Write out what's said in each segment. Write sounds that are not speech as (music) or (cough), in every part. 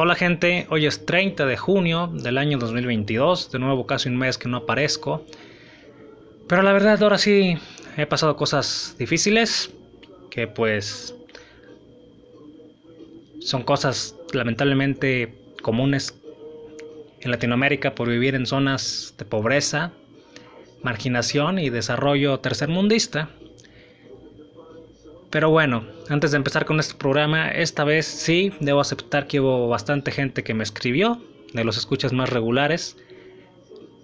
Hola gente, hoy es 30 de junio del año 2022, de nuevo casi un mes que no aparezco. Pero la verdad ahora sí he pasado cosas difíciles, que pues son cosas lamentablemente comunes en Latinoamérica por vivir en zonas de pobreza, marginación y desarrollo tercermundista. Pero bueno, antes de empezar con este programa, esta vez sí debo aceptar que hubo bastante gente que me escribió, de los escuchas más regulares,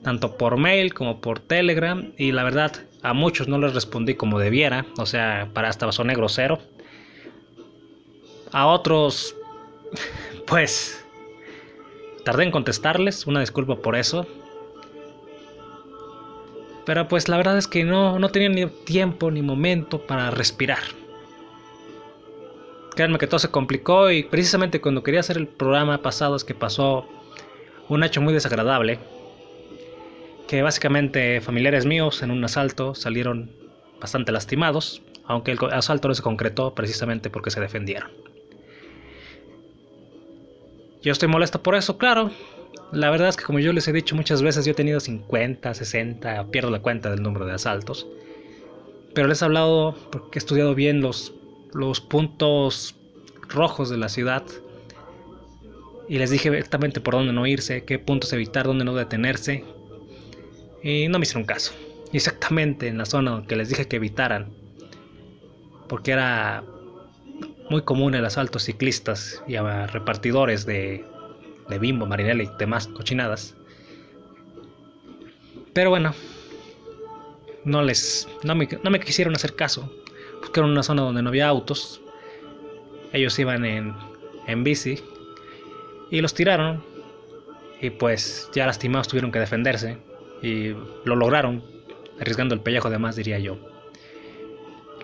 tanto por mail como por Telegram, y la verdad a muchos no les respondí como debiera, o sea, para hasta soné grosero. A otros, (laughs) pues, tardé en contestarles, una disculpa por eso. Pero pues la verdad es que no, no tenía ni tiempo ni momento para respirar. Créanme que todo se complicó y precisamente cuando quería hacer el programa pasado es que pasó un hecho muy desagradable. Que básicamente familiares míos en un asalto salieron bastante lastimados, aunque el asalto no se concretó precisamente porque se defendieron. Yo estoy molesto por eso, claro. La verdad es que como yo les he dicho muchas veces, yo he tenido 50, 60, pierdo la cuenta del número de asaltos. Pero les he hablado porque he estudiado bien los los puntos rojos de la ciudad y les dije exactamente por dónde no irse, qué puntos evitar, dónde no detenerse. Y no me hicieron caso. Exactamente en la zona que les dije que evitaran. Porque era muy común el asalto a ciclistas y a repartidores de, de bimbo, marinela y demás cochinadas. Pero bueno, no les no me, no me quisieron hacer caso que era una zona donde no había autos. Ellos iban en, en bici y los tiraron. Y pues ya lastimados tuvieron que defenderse. Y lo lograron, arriesgando el pellejo de más, diría yo.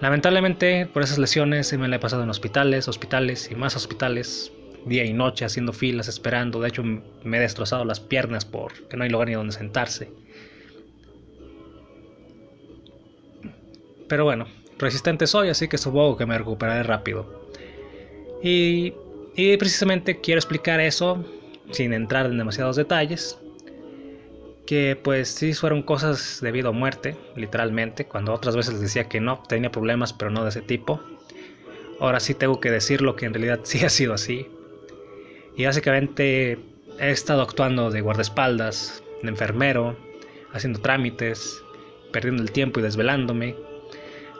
Lamentablemente, por esas lesiones se me la he pasado en hospitales, hospitales y más hospitales, día y noche haciendo filas, esperando. De hecho, me he destrozado las piernas porque no hay lugar ni donde sentarse. Pero bueno, resistente soy, así que supongo que me recuperaré rápido. Y, y precisamente quiero explicar eso sin entrar en demasiados detalles. Que pues sí fueron cosas debido a muerte, literalmente, cuando otras veces les decía que no, tenía problemas, pero no de ese tipo. Ahora sí tengo que decirlo que en realidad (laughs) sí ha sido así. Y básicamente he estado actuando de guardaespaldas, de enfermero, haciendo trámites, perdiendo el tiempo y desvelándome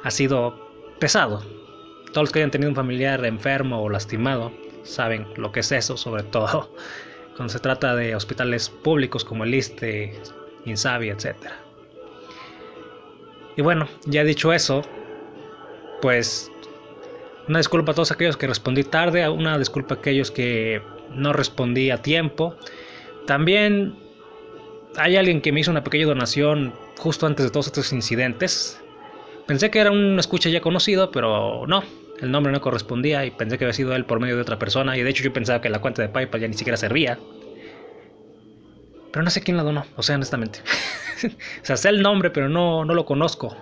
ha sido pesado. Todos los que hayan tenido un familiar enfermo o lastimado saben lo que es eso, sobre todo (laughs) cuando se trata de hospitales públicos como el ISTE, INSABI, etc. Y bueno, ya dicho eso, pues una disculpa a todos aquellos que respondí tarde, una disculpa a aquellos que no respondí a tiempo. También hay alguien que me hizo una pequeña donación justo antes de todos estos incidentes. Pensé que era un escucha ya conocido, pero no, el nombre no correspondía y pensé que había sido él por medio de otra persona y de hecho yo pensaba que la cuenta de PayPal ya ni siquiera servía. Pero no sé quién la donó, o sea, honestamente. (laughs) o sea, sé el nombre, pero no, no lo conozco.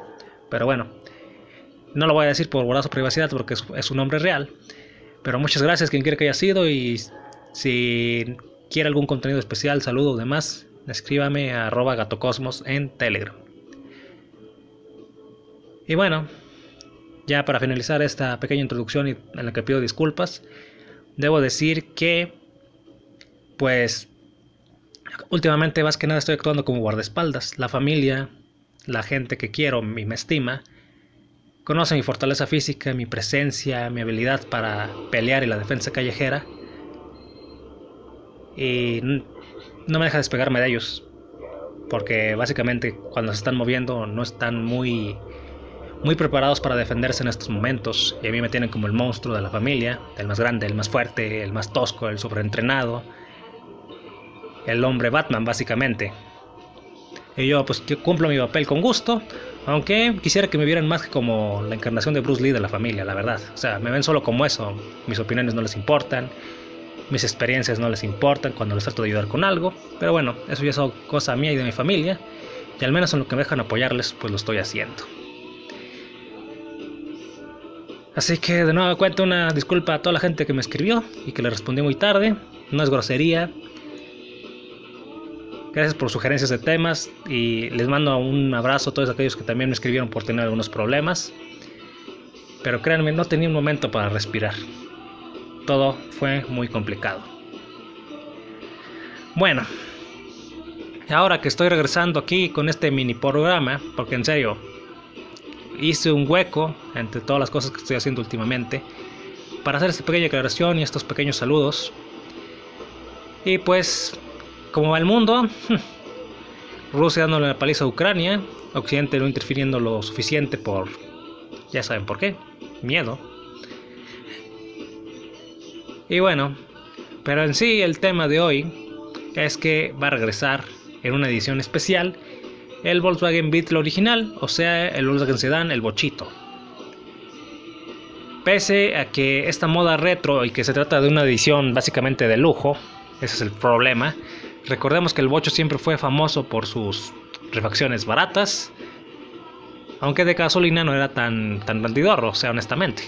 Pero bueno, no lo voy a decir por guardar su privacidad porque es, es un nombre real. Pero muchas gracias quien quiera que haya sido y si quiere algún contenido especial, saludo o demás, escríbame a arroba gatocosmos en Telegram. Y bueno, ya para finalizar esta pequeña introducción en la que pido disculpas, debo decir que, pues, últimamente más que nada estoy actuando como guardaespaldas. La familia, la gente que quiero y me estima, conoce mi fortaleza física, mi presencia, mi habilidad para pelear y la defensa callejera. Y no me deja despegarme de ellos. Porque básicamente cuando se están moviendo no están muy muy preparados para defenderse en estos momentos. Y a mí me tienen como el monstruo de la familia, el más grande, el más fuerte, el más tosco, el sobreentrenado. El hombre Batman, básicamente. Y yo pues cumplo mi papel con gusto, aunque quisiera que me vieran más que como la encarnación de Bruce Lee de la familia, la verdad. O sea, me ven solo como eso. Mis opiniones no les importan, mis experiencias no les importan cuando les trato de ayudar con algo. Pero bueno, eso ya es cosa mía y de mi familia. Y al menos en lo que me dejan apoyarles, pues lo estoy haciendo. Así que de nuevo cuento una disculpa a toda la gente que me escribió y que le respondí muy tarde. No es grosería. Gracias por sugerencias de temas y les mando un abrazo a todos aquellos que también me escribieron por tener algunos problemas. Pero créanme, no tenía un momento para respirar. Todo fue muy complicado. Bueno, ahora que estoy regresando aquí con este mini programa, porque en serio, hice un hueco entre todas las cosas que estoy haciendo últimamente para hacer esta pequeña aclaración y estos pequeños saludos. Y pues, como va el mundo, (laughs) Rusia dándole la paliza a Ucrania, Occidente no interfiriendo lo suficiente por, ya saben por qué, miedo. Y bueno, pero en sí el tema de hoy es que va a regresar en una edición especial el Volkswagen Beetle original, o sea, el Volkswagen Sedan, el bochito. Pese a que esta moda retro y que se trata de una edición básicamente de lujo, ese es el problema. Recordemos que el bocho siempre fue famoso por sus refacciones baratas, aunque de gasolina no era tan, tan bandidorro, o sea, honestamente.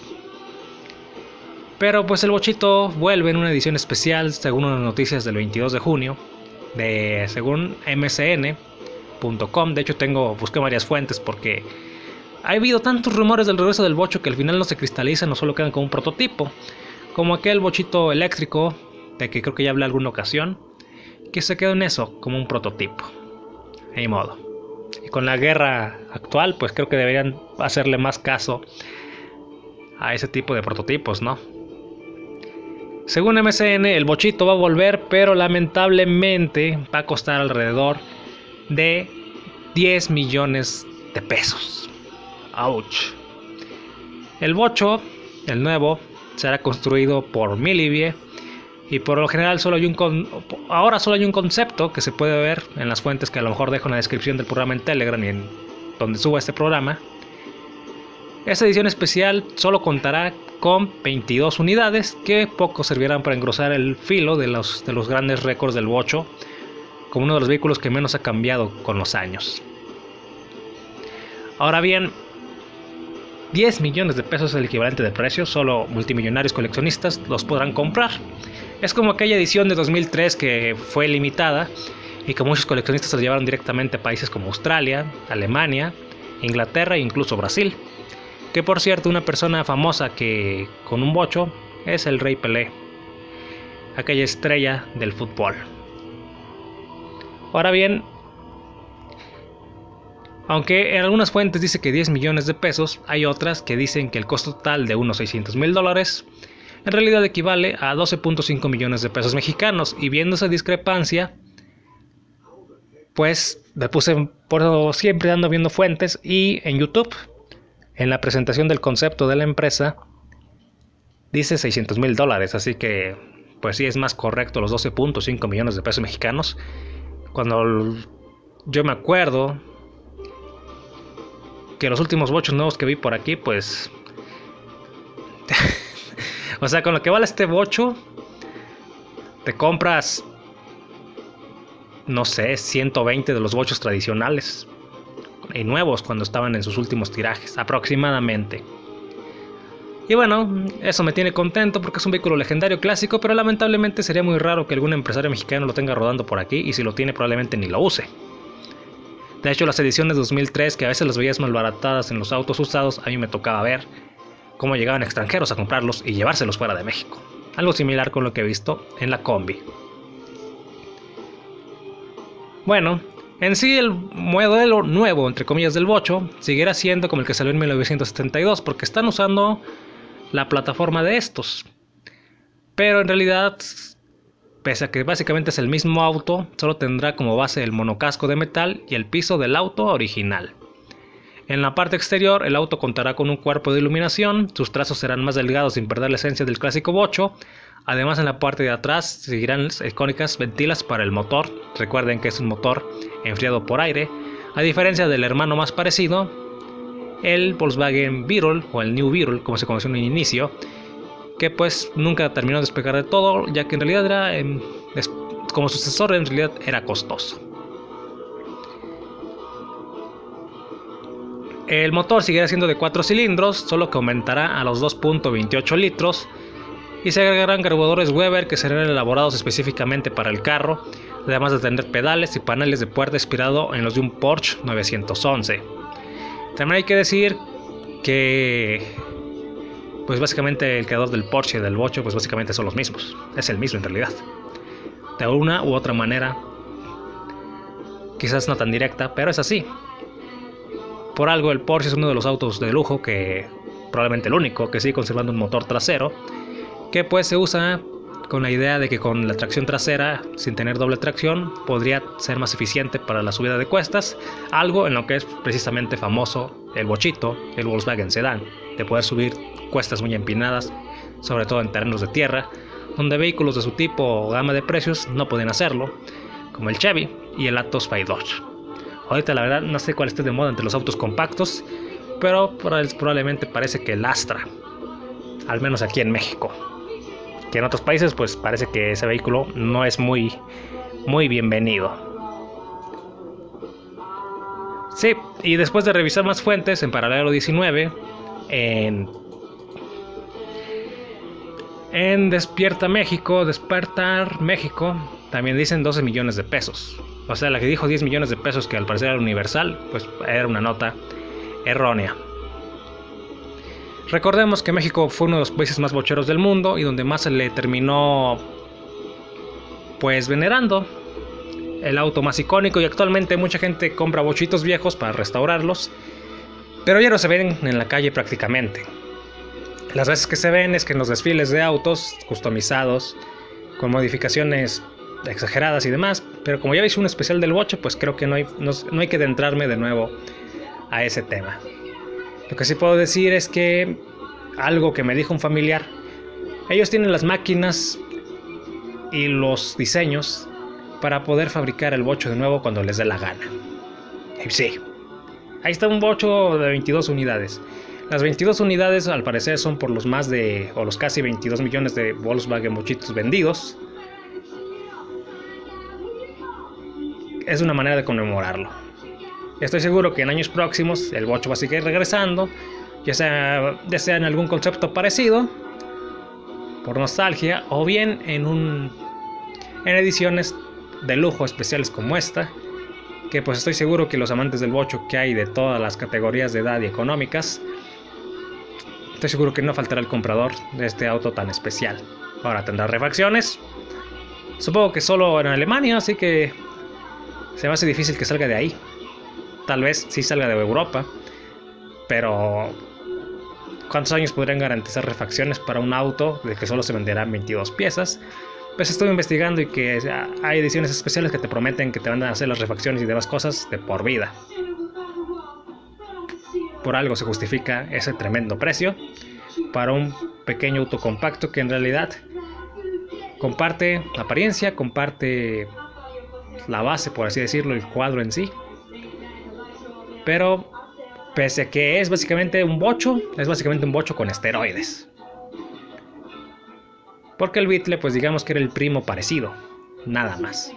Pero pues el bochito vuelve en una edición especial, según unas noticias del 22 de junio, de según MCN, de hecho, tengo, busqué varias fuentes porque ha habido tantos rumores del regreso del bocho que al final no se cristalizan o solo quedan como un prototipo. Como aquel bochito eléctrico, de que creo que ya hablé alguna ocasión, que se quedó en eso, como un prototipo. Ni modo. Y con la guerra actual, pues creo que deberían hacerle más caso a ese tipo de prototipos, ¿no? Según MCN, el bochito va a volver, pero lamentablemente va a costar alrededor de 10 millones de pesos. Ouch. El bocho, el nuevo, será construido por Milivie y por lo general solo hay un ahora solo hay un concepto que se puede ver en las fuentes que a lo mejor dejo en la descripción del programa en Telegram y en donde suba este programa. Esta edición especial solo contará con 22 unidades que poco servirán para engrosar el filo de los, de los grandes récords del bocho como uno de los vehículos que menos ha cambiado con los años. Ahora bien, 10 millones de pesos es el equivalente de precio, solo multimillonarios coleccionistas los podrán comprar. Es como aquella edición de 2003 que fue limitada y que muchos coleccionistas se llevaron directamente a países como Australia, Alemania, Inglaterra e incluso Brasil. Que por cierto, una persona famosa que con un bocho es el Rey Pelé, aquella estrella del fútbol. Ahora bien, aunque en algunas fuentes dice que 10 millones de pesos, hay otras que dicen que el costo total de unos 600 mil dólares en realidad equivale a 12.5 millones de pesos mexicanos. Y viendo esa discrepancia, pues me puse, por siempre ando viendo fuentes y en YouTube, en la presentación del concepto de la empresa, dice 600 mil dólares. Así que, pues sí es más correcto los 12.5 millones de pesos mexicanos cuando yo me acuerdo que los últimos bochos nuevos que vi por aquí, pues... (laughs) o sea, con lo que vale este bocho, te compras, no sé, 120 de los bochos tradicionales y nuevos cuando estaban en sus últimos tirajes, aproximadamente. Y bueno, eso me tiene contento porque es un vehículo legendario clásico, pero lamentablemente sería muy raro que algún empresario mexicano lo tenga rodando por aquí y si lo tiene probablemente ni lo use. De hecho, las ediciones de 2003, que a veces las veías malbaratadas en los autos usados, a mí me tocaba ver cómo llegaban extranjeros a comprarlos y llevárselos fuera de México. Algo similar con lo que he visto en la combi. Bueno, en sí, el modelo nuevo, entre comillas, del Bocho, seguirá siendo como el que salió en 1972, porque están usando la plataforma de estos. Pero en realidad, pese a que básicamente es el mismo auto, solo tendrá como base el monocasco de metal y el piso del auto original. En la parte exterior, el auto contará con un cuerpo de iluminación, sus trazos serán más delgados sin perder la esencia del clásico bocho. Además, en la parte de atrás seguirán icónicas ventilas para el motor. Recuerden que es un motor enfriado por aire, a diferencia del hermano más parecido, el Volkswagen Beetle o el New Beetle como se conoció en un inicio que pues nunca terminó de despegar de todo ya que en realidad era em, como sucesor en realidad era costoso El motor seguirá siendo de 4 cilindros, solo que aumentará a los 2.28 litros y se agregarán carburadores Weber que serán elaborados específicamente para el carro, además de tener pedales y paneles de puerta inspirado en los de un Porsche 911. También hay que decir que pues básicamente el creador del Porsche y del Bocho pues básicamente son los mismos, es el mismo en realidad. De una u otra manera, quizás no tan directa, pero es así. Por algo el Porsche es uno de los autos de lujo que probablemente el único que sigue conservando un motor trasero que pues se usa con la idea de que con la tracción trasera, sin tener doble tracción, podría ser más eficiente para la subida de cuestas, algo en lo que es precisamente famoso el bochito, el Volkswagen Sedan, de poder subir cuestas muy empinadas, sobre todo en terrenos de tierra, donde vehículos de su tipo o gama de precios no pueden hacerlo, como el Chevy y el Atos Dodge. Ahorita la verdad no sé cuál esté de moda entre los autos compactos, pero probablemente parece que el Astra, al menos aquí en México que en otros países pues parece que ese vehículo no es muy muy bienvenido. Sí, y después de revisar más fuentes en paralelo 19 en en Despierta México, Despertar México, también dicen 12 millones de pesos. O sea, la que dijo 10 millones de pesos que al parecer era universal, pues era una nota errónea. Recordemos que México fue uno de los países más bocheros del mundo y donde más se le terminó pues venerando el auto más icónico y actualmente mucha gente compra bochitos viejos para restaurarlos, pero ya no se ven en la calle prácticamente. Las veces que se ven es que en los desfiles de autos customizados, con modificaciones exageradas y demás, pero como ya hice un especial del boche, pues creo que no hay, no, no hay que adentrarme de nuevo a ese tema. Lo que sí puedo decir es que algo que me dijo un familiar, ellos tienen las máquinas y los diseños para poder fabricar el bocho de nuevo cuando les dé la gana. Y sí, ahí está un bocho de 22 unidades. Las 22 unidades al parecer son por los más de, o los casi 22 millones de Volkswagen bochitos vendidos. Es una manera de conmemorarlo. Estoy seguro que en años próximos el bocho va a seguir regresando, ya sea, ya en algún concepto parecido, por nostalgia, o bien en, un, en ediciones de lujo especiales como esta, que pues estoy seguro que los amantes del bocho que hay de todas las categorías de edad y económicas, estoy seguro que no faltará el comprador de este auto tan especial. Ahora tendrá refacciones, supongo que solo en Alemania, así que se me hace difícil que salga de ahí tal vez sí salga de Europa, pero ¿cuántos años podrían garantizar refacciones para un auto de que solo se venderán 22 piezas? Pues estoy investigando y que hay ediciones especiales que te prometen que te van a hacer las refacciones y demás cosas de por vida. Por algo se justifica ese tremendo precio para un pequeño auto compacto que en realidad comparte apariencia, comparte la base, por así decirlo, el cuadro en sí, pero pese a que es básicamente un bocho, es básicamente un bocho con esteroides. Porque el Beatle, pues digamos que era el primo parecido, nada más.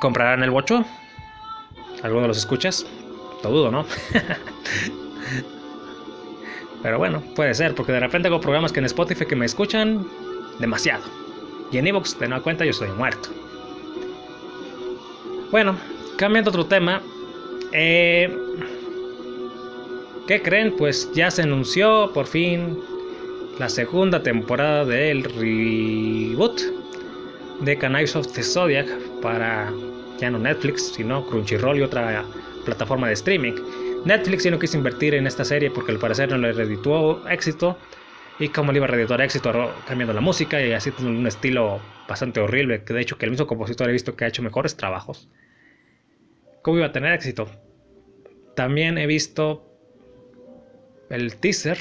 ¿Comprarán el bocho? ¿Alguno los escuchas? Todo dudo, ¿no? (laughs) Pero bueno, puede ser, porque de repente hago programas que en Spotify que me escuchan demasiado. Y en Evox, de nueva cuenta, yo estoy muerto. Bueno, Cambiando otro tema. Eh, ¿Qué creen? Pues ya se anunció por fin la segunda temporada del reboot de Knives of the Zodiac para ya no Netflix, sino Crunchyroll y otra plataforma de streaming. Netflix ya no quiso invertir en esta serie porque al parecer no le redituó éxito. Y como le iba a redituar éxito cambiando la música y así un estilo bastante horrible, que de hecho que el mismo compositor he visto que ha hecho mejores trabajos cómo iba a tener éxito. También he visto el teaser,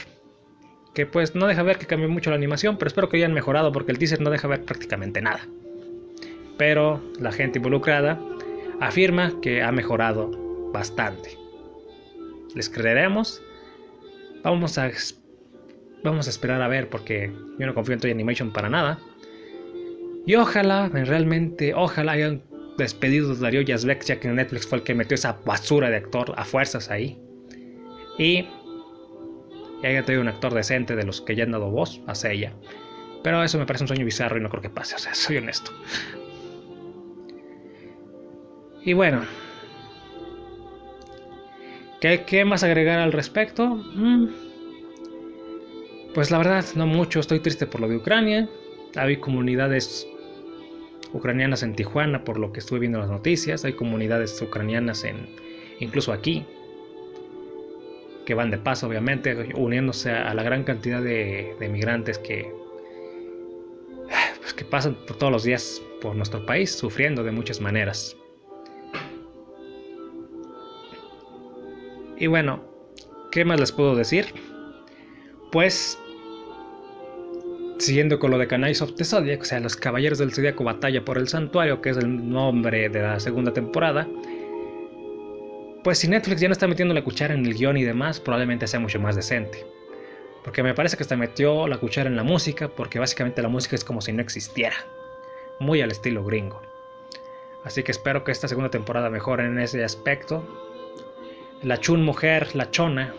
que pues no deja ver que cambie mucho la animación, pero espero que hayan mejorado porque el teaser no deja ver prácticamente nada. Pero la gente involucrada afirma que ha mejorado bastante. ¿Les creeremos? Vamos a, vamos a esperar a ver porque yo no confío en Toy Animation para nada. Y ojalá, realmente, ojalá hayan despedido de Darío Yazbek, ya que Netflix fue el que metió esa basura de actor a fuerzas ahí. Y, y haya tenido un actor decente de los que ya han dado voz a ella. Pero eso me parece un sueño bizarro y no creo que pase, o sea, (laughs) soy honesto. Y bueno, ¿qué, más agregar al respecto? Mm. Pues la verdad, no mucho, estoy triste por lo de Ucrania. Hay comunidades ucranianas en Tijuana, por lo que estuve viendo en las noticias. Hay comunidades ucranianas en, incluso aquí, que van de paso, obviamente, uniéndose a la gran cantidad de, de migrantes que, pues, que pasan por todos los días por nuestro país, sufriendo de muchas maneras. Y bueno, ¿qué más les puedo decir? Pues, siguiendo con lo de Knights of the Zodiac, o sea, los Caballeros del Zodiaco Batalla por el Santuario, que es el nombre de la segunda temporada, pues si Netflix ya no está metiendo la cuchara en el guion y demás, probablemente sea mucho más decente. Porque me parece que hasta metió la cuchara en la música, porque básicamente la música es como si no existiera. Muy al estilo gringo. Así que espero que esta segunda temporada mejore en ese aspecto la chun mujer, la chona,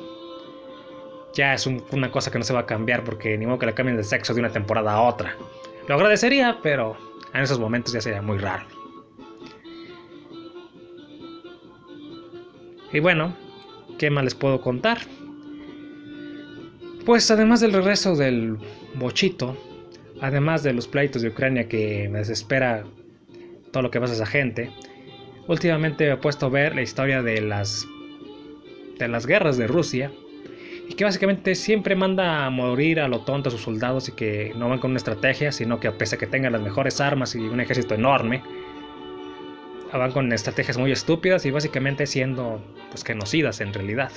ya es una cosa que no se va a cambiar porque ni modo que la cambien de sexo de una temporada a otra. Lo agradecería, pero en esos momentos ya sería muy raro. Y bueno, ¿qué más les puedo contar? Pues además del regreso del bochito, además de los pleitos de Ucrania que me desespera todo lo que pasa a esa gente, últimamente me he puesto a ver la historia de las de las guerras de Rusia y que básicamente siempre manda a morir a lo tonto a sus soldados y que no van con una estrategia, sino que a pesar que tengan las mejores armas y un ejército enorme, van con estrategias muy estúpidas y básicamente siendo pues genocidas en realidad.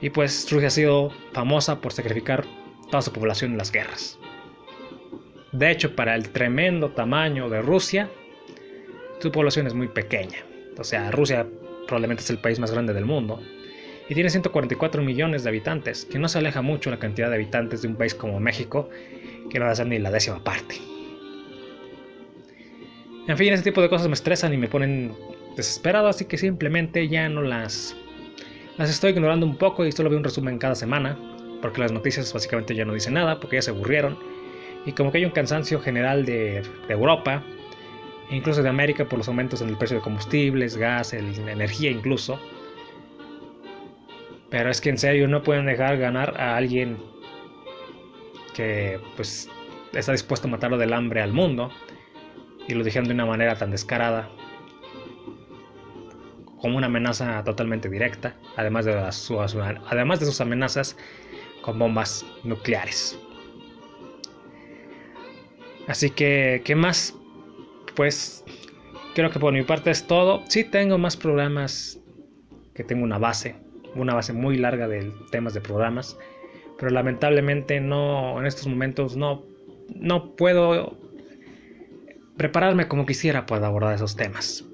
Y pues Rusia ha sido famosa por sacrificar toda su población en las guerras. De hecho, para el tremendo tamaño de Rusia, su población es muy pequeña. O sea, Rusia probablemente es el país más grande del mundo. Y tiene 144 millones de habitantes, que no se aleja mucho la cantidad de habitantes de un país como México, que no va a ser ni la décima parte. En fin, ese tipo de cosas me estresan y me ponen desesperado, así que simplemente ya no las... Las estoy ignorando un poco y solo veo un resumen cada semana, porque las noticias básicamente ya no dicen nada, porque ya se aburrieron. Y como que hay un cansancio general de, de Europa, incluso de América por los aumentos en el precio de combustibles, gas, energía incluso. Pero es que en serio no pueden dejar ganar a alguien que pues está dispuesto a matarlo del hambre al mundo y lo dijeron de una manera tan descarada como una amenaza totalmente directa, además de, sus, además de sus amenazas con bombas nucleares. Así que, ¿qué más pues creo que por mi parte es todo. Sí tengo más programas que tengo una base, una base muy larga de temas de programas, pero lamentablemente no en estos momentos no no puedo prepararme como quisiera para abordar esos temas.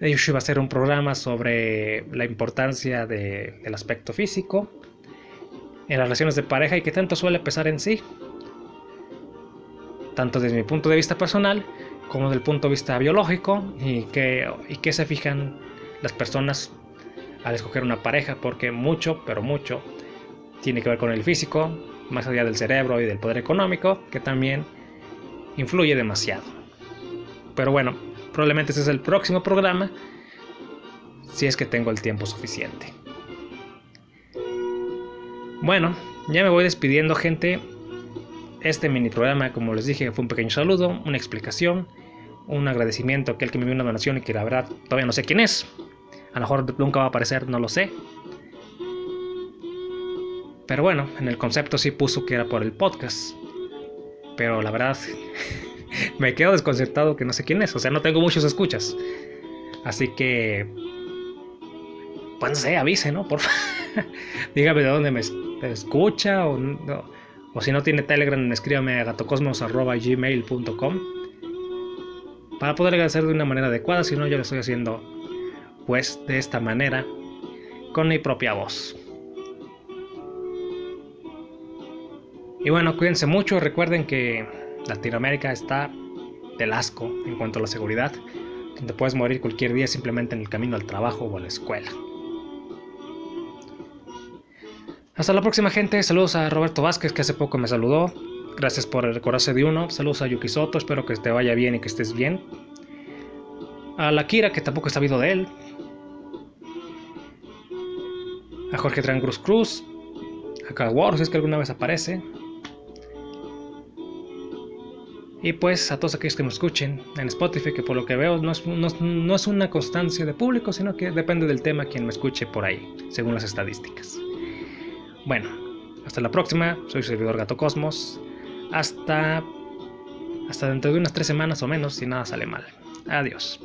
De hecho, iba a ser un programa sobre la importancia del aspecto físico en las relaciones de pareja y que tanto suele pesar en sí tanto desde mi punto de vista personal como desde el punto de vista biológico y que, y que se fijan las personas al escoger una pareja porque mucho, pero mucho tiene que ver con el físico, más allá del cerebro y del poder económico, que también influye demasiado. Pero bueno, probablemente ese es el próximo programa, si es que tengo el tiempo suficiente. Bueno, ya me voy despidiendo gente. Este mini programa, como les dije, fue un pequeño saludo, una explicación, un agradecimiento a aquel que me dio una donación y que la verdad todavía no sé quién es. A lo mejor nunca va a aparecer, no lo sé. Pero bueno, en el concepto sí puso que era por el podcast. Pero la verdad, (laughs) me quedo desconcertado que no sé quién es. O sea, no tengo muchos escuchas. Así que. Pues no sé, avise, ¿no? Por (laughs) Dígame de dónde me escucha o no o si no tiene Telegram, escríbame a gatocosmos.gmail.com para poder agradecer de una manera adecuada. Si no, yo lo estoy haciendo pues de esta manera con mi propia voz. Y bueno, cuídense mucho, recuerden que Latinoamérica está del asco en cuanto a la seguridad. Te puedes morir cualquier día simplemente en el camino al trabajo o a la escuela. Hasta la próxima gente, saludos a Roberto Vázquez que hace poco me saludó. Gracias por recordarse de uno. Saludos a Yuki Soto, espero que te vaya bien y que estés bien. A la Kira, que tampoco he sabido de él. A Jorge Tran Cruz. A Carl si es que alguna vez aparece. Y pues a todos aquellos que me escuchen en Spotify, que por lo que veo no es, no es, una constancia de público, sino que depende del tema quien me escuche por ahí, según las estadísticas. Bueno, hasta la próxima. Soy su servidor Gato Cosmos. Hasta, hasta dentro de unas tres semanas o menos, si nada sale mal. Adiós.